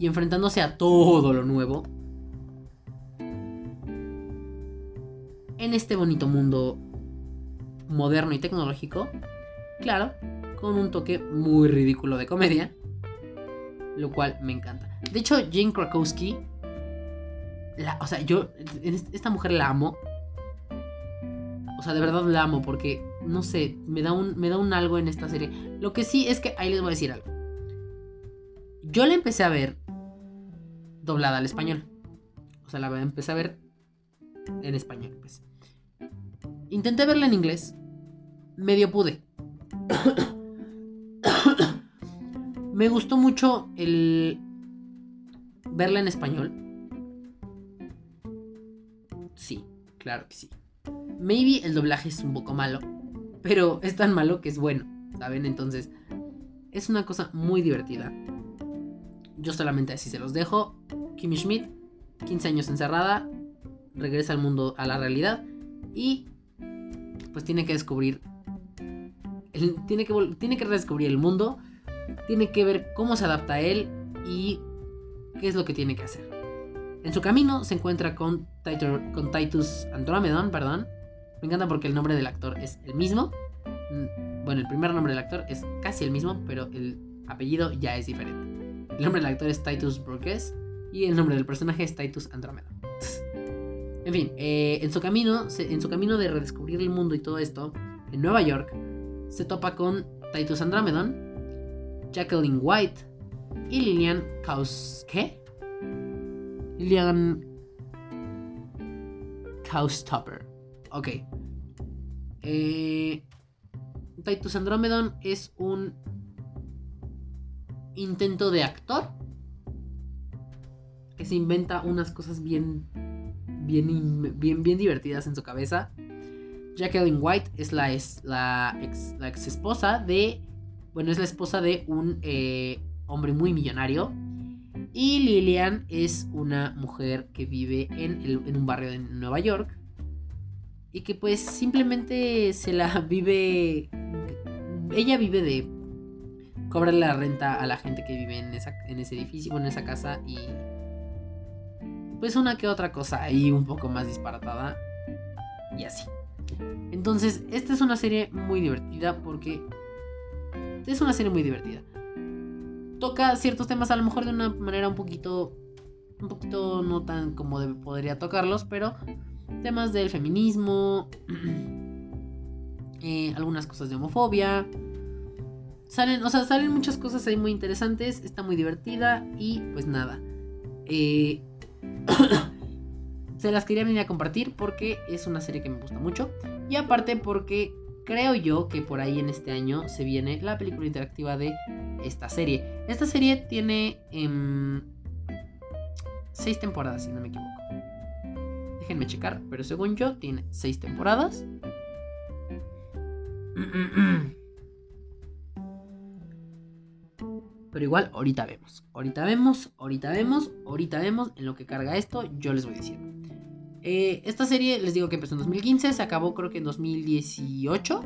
Speaker 1: y enfrentándose a todo lo nuevo. En este bonito mundo moderno y tecnológico. Claro, con un toque muy ridículo de comedia lo cual me encanta. De hecho, Jane Krakowski, o sea, yo, esta mujer la amo. O sea, de verdad la amo porque, no sé, me da, un, me da un algo en esta serie. Lo que sí es que, ahí les voy a decir algo. Yo la empecé a ver doblada al español. O sea, la empecé a ver en español, pues. Intenté verla en inglés. Medio pude. Me gustó mucho el verla en español. Sí, claro que sí. Maybe el doblaje es un poco malo, pero es tan malo que es bueno, ¿saben? Entonces, es una cosa muy divertida. Yo solamente así se los dejo. Kimmy Schmidt, 15 años encerrada, regresa al mundo, a la realidad y pues tiene que descubrir, tiene, que, tiene que redescubrir el mundo tiene que ver cómo se adapta a él y qué es lo que tiene que hacer. En su camino se encuentra con, con Titus Andromedon, perdón. Me encanta porque el nombre del actor es el mismo. Mm, bueno, el primer nombre del actor es casi el mismo, pero el apellido ya es diferente. El nombre del actor es Titus Burgess y el nombre del personaje es Titus Andromedon. en fin, eh, en, su camino, en su camino de redescubrir el mundo y todo esto, en Nueva York, se topa con Titus Andromedon, Jacqueline White y Lilian Kaus... ¿Qué? Lilian Kaustopper. Ok. Eh, Titus Andromedon es un intento de actor que se inventa unas cosas bien, bien, bien, bien divertidas en su cabeza. Jacqueline White es la, es la, ex, esposa de bueno, es la esposa de un eh, hombre muy millonario. Y Lillian es una mujer que vive en, un barrio de Nueva York. Y que pues simplemente se la vive... Ella vive de cobrar la renta a la gente que vive en, en ese edificio, en esa casa y pues una que otra cosa ahí un poco más disparatada y así. Entonces, esta es una serie muy divertida porque es una serie muy divertida. Toca ciertos temas a lo mejor de una manera un poquito. Un poquito no tan como podría tocarlos, pero temas del feminismo, eh, algunas cosas de homofobia. Salen, o sea, salen muchas cosas ahí muy interesantes, está muy divertida y pues nada. Eh, se las quería venir a compartir porque es una serie que me gusta mucho. Y aparte porque creo yo que por ahí en este año se viene la película interactiva de esta serie. Esta serie tiene em, seis temporadas, si no me equivoco. Déjenme checar, pero según yo tiene seis temporadas. Pero igual, ahorita vemos. Ahorita vemos, ahorita vemos, ahorita vemos. En lo que carga esto, yo les voy diciendo. Eh, esta serie, les digo que empezó en 2015, se acabó creo que en 2018.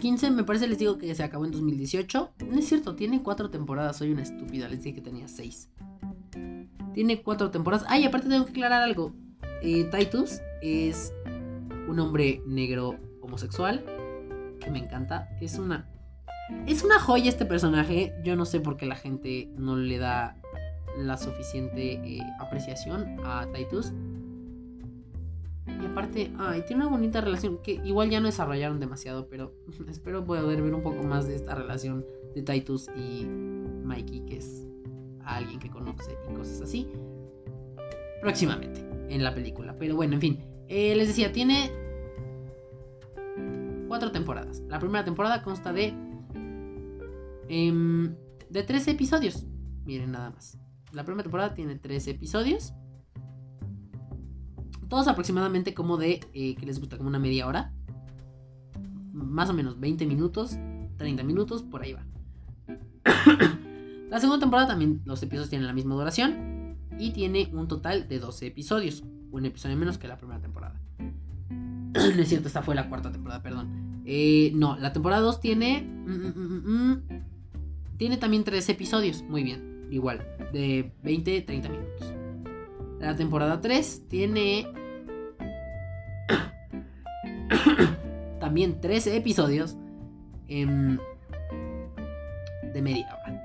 Speaker 1: 2015, me parece les digo que se acabó en 2018. No es cierto, tiene cuatro temporadas, soy una estúpida, les dije que tenía seis. Tiene cuatro temporadas. Ay, aparte tengo que aclarar algo. Eh, Titus es un hombre negro homosexual que me encanta. Es una es una joya este personaje. Yo no sé por qué la gente no le da la suficiente eh, apreciación a Titus. Aparte, ay, tiene una bonita relación que igual ya no desarrollaron demasiado, pero espero poder ver un poco más de esta relación de Titus y Mikey, que es alguien que conoce y cosas así. Próximamente en la película. Pero bueno, en fin. Eh, les decía, tiene cuatro temporadas. La primera temporada consta de. Em, de 13 episodios. Miren nada más. La primera temporada tiene 13 episodios. Todos aproximadamente como de, eh, que les gusta, como una media hora. Más o menos 20 minutos, 30 minutos, por ahí va. la segunda temporada también los episodios tienen la misma duración. Y tiene un total de 12 episodios. Un episodio menos que la primera temporada. es cierto, esta fue la cuarta temporada, perdón. Eh, no, la temporada 2 tiene... Mm, mm, mm, tiene también 13 episodios. Muy bien. Igual. De 20, 30 minutos. La temporada 3 tiene también 13 episodios em, de media hora.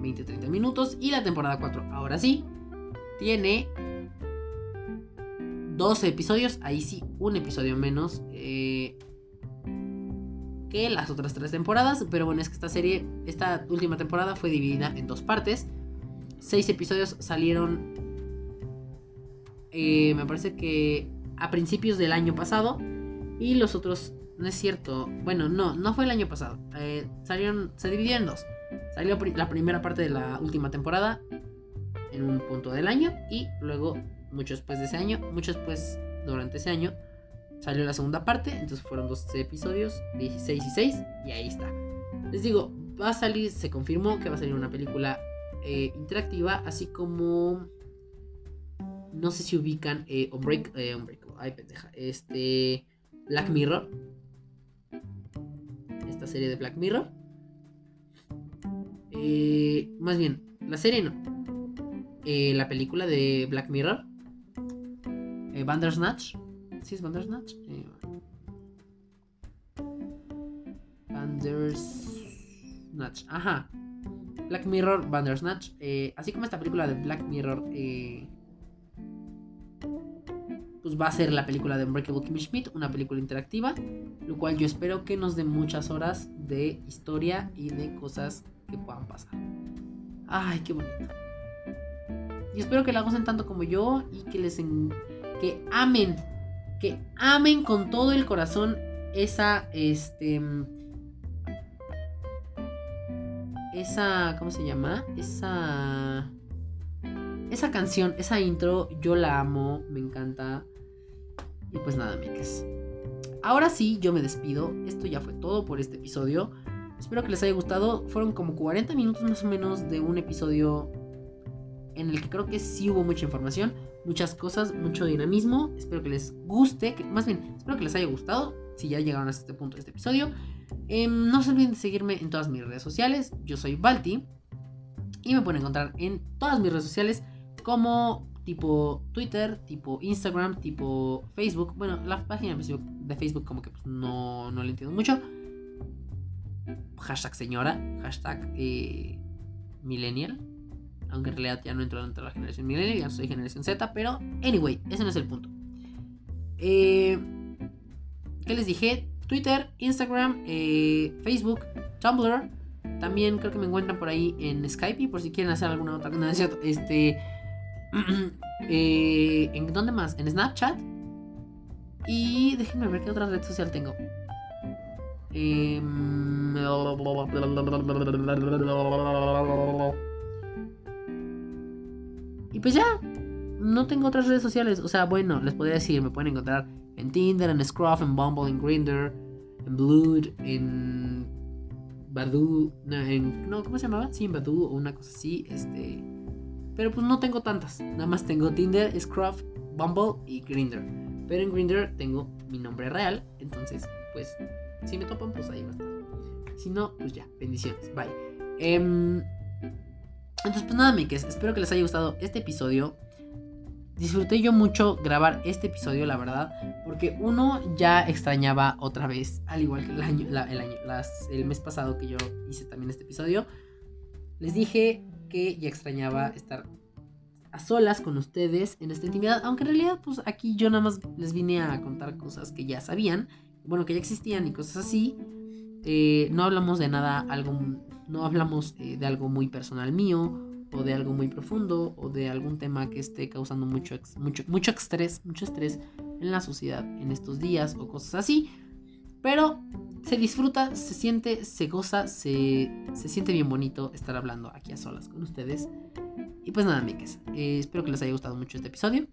Speaker 1: 20-30 minutos. Y la temporada 4, ahora sí, tiene 12 episodios. Ahí sí, un episodio menos eh, que las otras tres temporadas. Pero bueno, es que esta serie, esta última temporada fue dividida en dos partes. Seis episodios salieron, eh, me parece que a principios del año pasado. Y los otros, no es cierto. Bueno, no, no fue el año pasado. Eh, salieron, se dividió en dos. Salió la primera parte de la última temporada en un punto del año. Y luego, mucho después de ese año, mucho después durante ese año, salió la segunda parte. Entonces fueron 12 episodios, 16 y 6. Y ahí está. Les digo, va a salir, se confirmó que va a salir una película eh, interactiva, así como no sé si ubican eh, Unbreak, eh, ay pendeja, este Black Mirror. Esta serie de Black Mirror. Eh, más bien, la serie no. Eh, la película de Black Mirror. Eh, Bandersnatch. ¿Sí es Bandersnatch? Bandersnatch. Ajá. Black Mirror, Bandersnatch. Eh, así como esta película de Black Mirror. Eh, pues va a ser la película de Unbreakable Kimmy Schmidt, una película interactiva, lo cual yo espero que nos dé muchas horas de historia y de cosas que puedan pasar. Ay, qué bonito. Y espero que la gocen tanto como yo y que les que amen, que amen con todo el corazón esa este esa ¿cómo se llama? Esa esa canción, esa intro, yo la amo, me encanta. Y pues nada, miques. Ahora sí, yo me despido. Esto ya fue todo por este episodio. Espero que les haya gustado. Fueron como 40 minutos más o menos de un episodio en el que creo que sí hubo mucha información, muchas cosas, mucho dinamismo. Espero que les guste, más bien, espero que les haya gustado. Si ya llegaron hasta este punto de este episodio, em, no se olviden de seguirme en todas mis redes sociales. Yo soy Balti y me pueden encontrar en todas mis redes sociales como tipo Twitter, tipo Instagram, tipo Facebook. Bueno, la página de Facebook como que pues, no, no entiendo mucho. Hashtag señora, hashtag eh, millennial. Aunque en realidad ya no entro dentro de la generación millennial, ya soy generación Z. Pero, anyway, ese no es el punto. Eh, ¿Qué les dije? Twitter, Instagram, eh, Facebook, Tumblr. También creo que me encuentran por ahí en Skype y por si quieren hacer alguna otra. No, es cierto. Este. eh, ¿En dónde más? En Snapchat. Y déjenme ver qué otra red social tengo. Eh, y pues ya, no tengo otras redes sociales. O sea, bueno, les podría decir, me pueden encontrar en Tinder, en Scruff, en Bumble, en Grindr, en Blood, en Badoo, no, en, no, ¿cómo se llamaba? Sí, en Badoo o una cosa así, este... Pero pues no tengo tantas, nada más tengo Tinder, Scruff, Bumble y Grindr. Pero en Grindr tengo mi nombre real, entonces pues si me topan pues ahí va a estar. Si no, pues ya, bendiciones, bye. Em, entonces pues nada, miques, espero que les haya gustado este episodio. Disfruté yo mucho grabar este episodio, la verdad, porque uno ya extrañaba otra vez, al igual que el año, el, año el mes pasado que yo hice también este episodio, les dije que ya extrañaba estar a solas con ustedes en esta intimidad, aunque en realidad pues aquí yo nada más les vine a contar cosas que ya sabían, bueno, que ya existían y cosas así. Eh, no hablamos de nada, algo, no hablamos eh, de algo muy personal mío o de algo muy profundo o de algún tema que esté causando mucho, mucho, mucho estrés, mucho estrés en la sociedad en estos días o cosas así. Pero se disfruta, se siente, se goza, se, se siente bien bonito estar hablando aquí a solas con ustedes. Y pues nada, miques, eh, espero que les haya gustado mucho este episodio.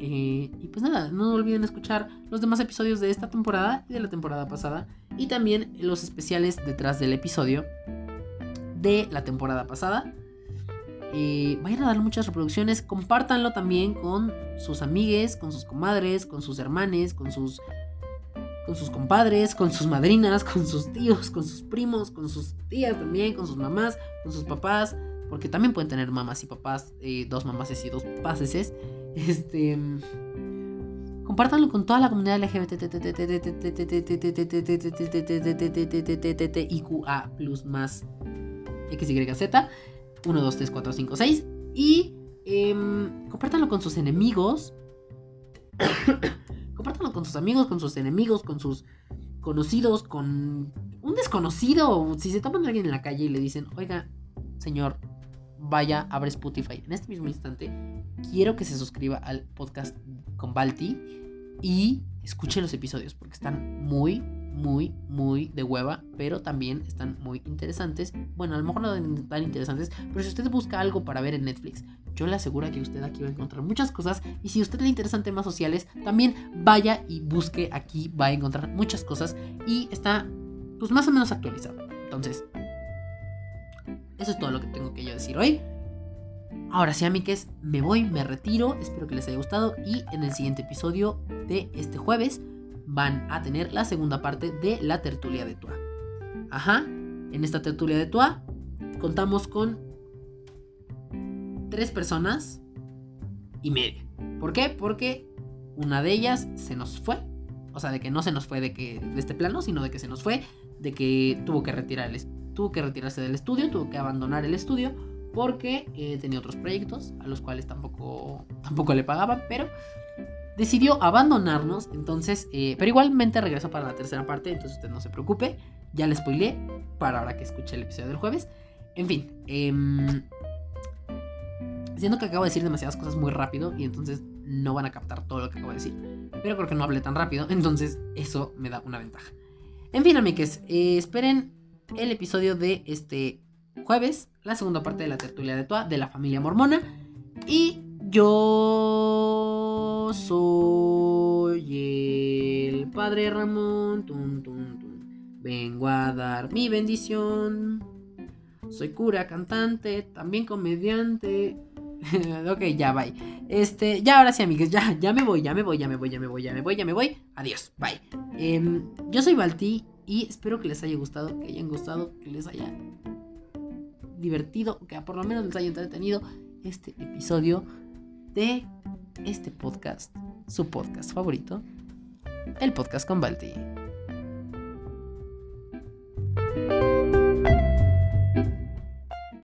Speaker 1: Eh, y pues nada, no olviden escuchar los demás episodios de esta temporada y de la temporada pasada. Y también los especiales detrás del episodio de la temporada pasada. Eh, vayan a darle muchas reproducciones. Compártanlo también con sus amigues, con sus comadres, con sus hermanes, con sus, con sus compadres, con sus madrinas, con sus tíos, con sus primos, con sus tías también, con sus mamás, con sus papás. Porque también pueden tener mamás y papás, dos mamás y dos pases. Este. Compártanlo con toda la comunidad LGBTIQA plus más XYZ. 1, 2, 3, 4, 5, 6. Y eh, compártanlo con sus enemigos. Compártanlo con sus amigos, con sus enemigos, con sus conocidos, con un desconocido. Si se toman a alguien en la calle y le dicen, oiga, señor, vaya, abre Spotify. En este mismo instante, quiero que se suscriba al podcast con Balti y escuche los episodios porque están muy, muy, muy de hueva, pero también están muy interesantes. Bueno, a lo mejor no tan interesantes, pero si usted busca algo para ver en Netflix, yo le aseguro que usted aquí va a encontrar muchas cosas. Y si a usted le interesan temas sociales, también vaya y busque aquí, va a encontrar muchas cosas. Y está, pues más o menos actualizado. Entonces, eso es todo lo que tengo que yo decir hoy. Ahora sí, amigues, me voy, me retiro. Espero que les haya gustado. Y en el siguiente episodio de este jueves van a tener la segunda parte de la tertulia de Tua. Ajá, en esta tertulia de Tua contamos con tres personas y media. ¿Por qué? Porque una de ellas se nos fue. O sea, de que no se nos fue de, que, de este plano, sino de que se nos fue, de que tuvo que, retirarse del estudio, tuvo que abandonar el estudio porque eh, tenía otros proyectos a los cuales tampoco, tampoco le pagaban, pero decidió abandonarnos, entonces, eh, pero igualmente regresó para la tercera parte, entonces usted no se preocupe, ya le spoilé para ahora que escuche el episodio del jueves. En fin, eh, siento que acabo de decir demasiadas cosas muy rápido y entonces no van a captar todo lo que acabo de decir, pero creo que no hablé tan rápido, entonces eso me da una ventaja. En fin, amigues, eh, esperen el episodio de este jueves, la segunda parte de la tertulia de Toa, de la familia mormona, y yo soy el padre Ramón. Vengo a dar mi bendición. Soy cura, cantante, también comediante. ok, ya, bye. Este, ya ahora sí, amigos, ya, ya me voy, ya me voy, ya me voy, ya me voy, ya me voy, ya me voy. Adiós, bye. Em, yo soy Balti y espero que les haya gustado, que hayan gustado, que les haya divertido, que por lo menos les haya entretenido este episodio de este podcast, su podcast favorito, el podcast con Balti.